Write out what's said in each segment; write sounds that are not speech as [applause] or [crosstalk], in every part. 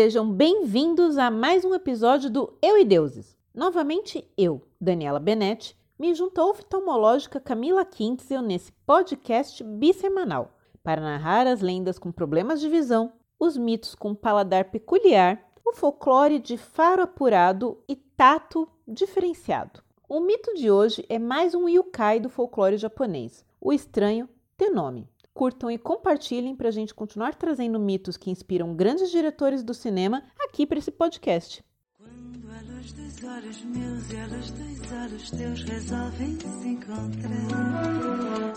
Sejam bem-vindos a mais um episódio do Eu e Deuses. Novamente eu, Daniela Benetti, me junto à oftalmológica Camila Quintzel nesse podcast bissemanal para narrar as lendas com problemas de visão, os mitos com paladar peculiar, o folclore de faro apurado e tato diferenciado. O mito de hoje é mais um yukai do folclore japonês, o estranho Tenome. Curtam e compartilhem para a gente continuar trazendo mitos que inspiram grandes diretores do cinema aqui para esse podcast. Quando dos olhos meus e dos olhos teus resolvem se encontrar.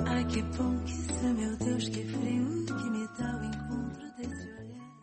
Ai que bom que isso, meu Deus, que frio que me dá o encontro desse olhar.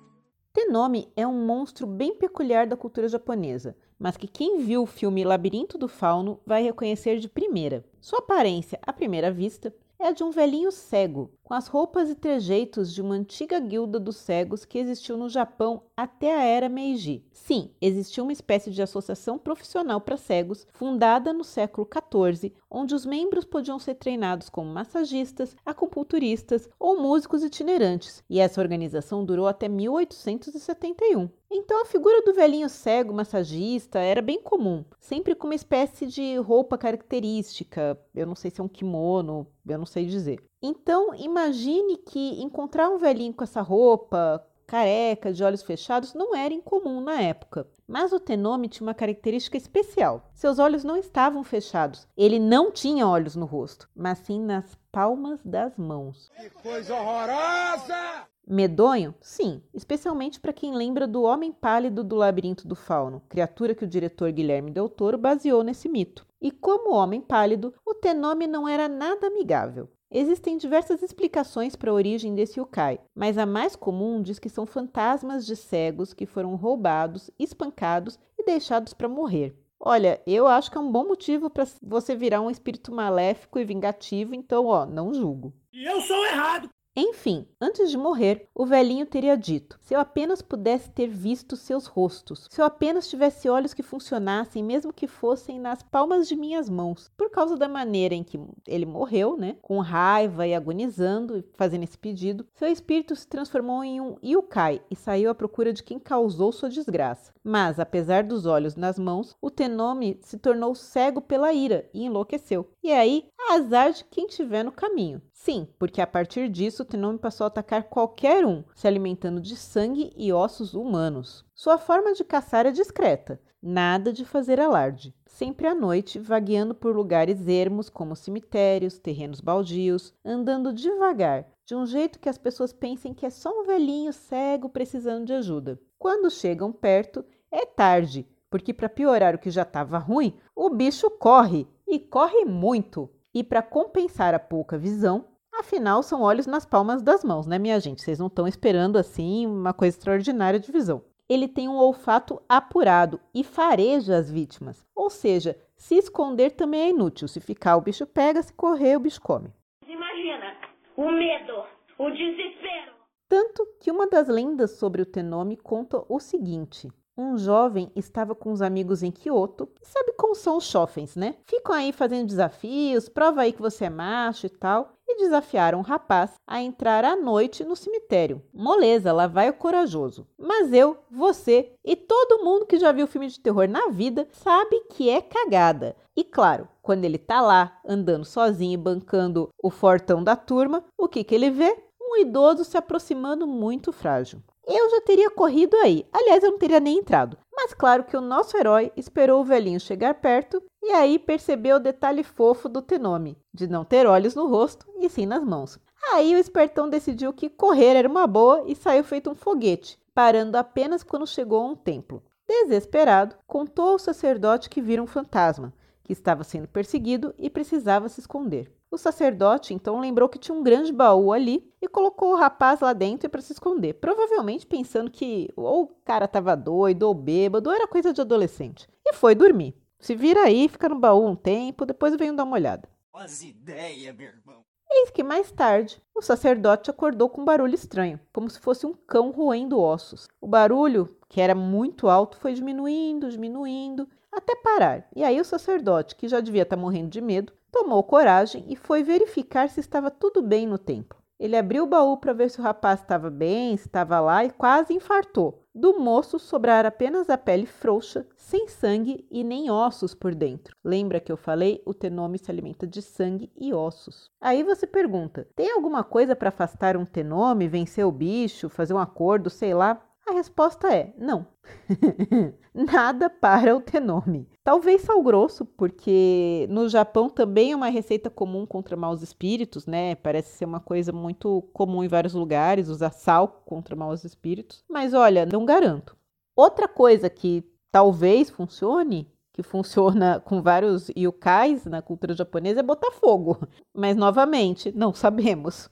Tenome é um monstro bem peculiar da cultura japonesa, mas que quem viu o filme Labirinto do Fauno vai reconhecer de primeira. Sua aparência, à primeira vista, é a de um velhinho cego, com as roupas e trejeitos de uma antiga guilda dos cegos que existiu no Japão até a era Meiji. Sim, existiu uma espécie de associação profissional para cegos, fundada no século XIV, onde os membros podiam ser treinados como massagistas, acupunturistas ou músicos itinerantes, e essa organização durou até 1871. Então a figura do velhinho cego massagista era bem comum, sempre com uma espécie de roupa característica, eu não sei se é um kimono, eu não sei dizer. Então, imagine que encontrar um velhinho com essa roupa, careca, de olhos fechados, não era incomum na época. Mas o Tenome tinha uma característica especial. Seus olhos não estavam fechados. Ele não tinha olhos no rosto, mas sim nas palmas das mãos. Que coisa horrorosa! Medonho? Sim, especialmente para quem lembra do Homem Pálido do Labirinto do Fauno, criatura que o diretor Guilherme Del Toro baseou nesse mito. E como Homem Pálido, o Tenome não era nada amigável. Existem diversas explicações para a origem desse yokai, mas a mais comum diz que são fantasmas de cegos que foram roubados, espancados e deixados para morrer. Olha, eu acho que é um bom motivo para você virar um espírito maléfico e vingativo, então, ó, não julgo. E eu sou errado! Enfim, antes de morrer, o velhinho teria dito: se eu apenas pudesse ter visto seus rostos, se eu apenas tivesse olhos que funcionassem, mesmo que fossem nas palmas de minhas mãos. Por causa da maneira em que ele morreu, né, com raiva e agonizando, fazendo esse pedido, seu espírito se transformou em um yukai e saiu à procura de quem causou sua desgraça. Mas, apesar dos olhos nas mãos, o Tenome se tornou cego pela ira e enlouqueceu. E aí, azar de quem tiver no caminho. Sim, porque a partir disso o Tenome passou a atacar qualquer um, se alimentando de sangue e ossos humanos. Sua forma de caçar é discreta, nada de fazer alarde. Sempre à noite, vagueando por lugares ermos como cemitérios, terrenos baldios, andando devagar, de um jeito que as pessoas pensem que é só um velhinho cego precisando de ajuda. Quando chegam perto, é tarde, porque para piorar o que já estava ruim, o bicho corre e corre muito. E para compensar a pouca visão, afinal são olhos nas palmas das mãos, né, minha gente? Vocês não estão esperando assim uma coisa extraordinária de visão. Ele tem um olfato apurado e fareja as vítimas. Ou seja, se esconder também é inútil. Se ficar, o bicho pega, se correr, o bicho come. Imagina o medo, o desespero. Tanto que uma das lendas sobre o Tenome conta o seguinte: um jovem estava com os amigos em Kyoto, sabe como são os chofens, né? Ficam aí fazendo desafios, prova aí que você é macho e tal, desafiaram o rapaz a entrar à noite no cemitério. Moleza, lá vai o corajoso. Mas eu, você e todo mundo que já viu filme de terror na vida sabe que é cagada. E claro, quando ele tá lá, andando sozinho e bancando o fortão da turma, o que que ele vê? Um idoso se aproximando muito frágil eu já teria corrido aí. Aliás, eu não teria nem entrado. Mas claro que o nosso herói esperou o velhinho chegar perto e aí percebeu o detalhe fofo do Tenome, de não ter olhos no rosto e sim nas mãos. Aí o espertão decidiu que correr era uma boa e saiu feito um foguete, parando apenas quando chegou a um templo. Desesperado, contou ao sacerdote que vira um fantasma, que estava sendo perseguido e precisava se esconder. O sacerdote então lembrou que tinha um grande baú ali e colocou o rapaz lá dentro para se esconder, provavelmente pensando que ou o cara estava doido ou bêbado ou era coisa de adolescente. E foi dormir. Se vira aí, fica no baú um tempo, depois venho dar uma olhada. Faz ideia, meu irmão. Eis que mais tarde, o sacerdote acordou com um barulho estranho, como se fosse um cão roendo ossos. O barulho, que era muito alto, foi diminuindo, diminuindo, até parar. E aí o sacerdote, que já devia estar morrendo de medo, tomou coragem e foi verificar se estava tudo bem no templo. Ele abriu o baú para ver se o rapaz estava bem, estava lá e quase infartou. Do moço sobrara apenas a pele frouxa, sem sangue e nem ossos por dentro. Lembra que eu falei? O tenome se alimenta de sangue e ossos. Aí você pergunta: tem alguma coisa para afastar um tenome, vencer o bicho, fazer um acordo, sei lá? Resposta é não. [laughs] Nada para o tenome. Talvez sal grosso, porque no Japão também é uma receita comum contra maus espíritos, né? Parece ser uma coisa muito comum em vários lugares, usar sal contra maus espíritos. Mas olha, não garanto. Outra coisa que talvez funcione que funciona [laughs] com vários yokais na cultura japonesa é botar fogo. Mas novamente, não sabemos.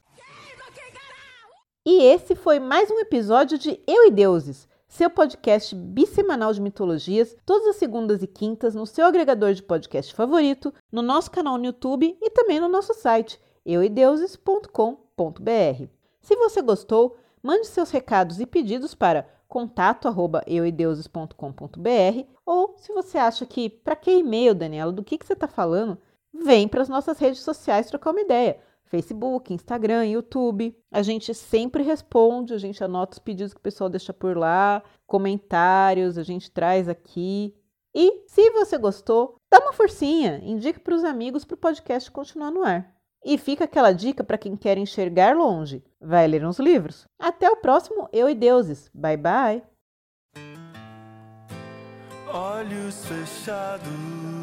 E esse foi mais um episódio de Eu e Deuses, seu podcast bissemanal de mitologias, todas as segundas e quintas no seu agregador de podcast favorito, no nosso canal no YouTube e também no nosso site euideuses.com.br. Se você gostou, mande seus recados e pedidos para contato@euideuses.com.br ou se você acha que para que e-mail, Daniela, do que, que você está falando, vem para as nossas redes sociais trocar uma ideia. Facebook, Instagram, YouTube. A gente sempre responde, a gente anota os pedidos que o pessoal deixa por lá, comentários, a gente traz aqui. E se você gostou, dá uma forcinha, indique para os amigos para o podcast continuar no ar. E fica aquela dica para quem quer enxergar longe. Vai ler uns livros. Até o próximo Eu e Deuses. Bye bye. Olhos fechados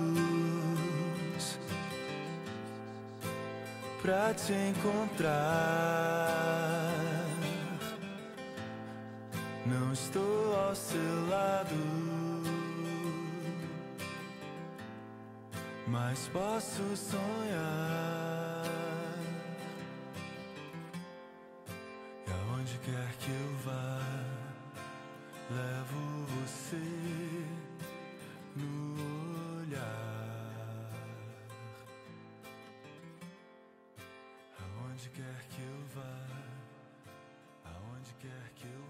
pra te encontrar. Não estou ao seu lado, mas posso sonhar. E aonde quer que eu aonde quer que eu vá, aonde quer que eu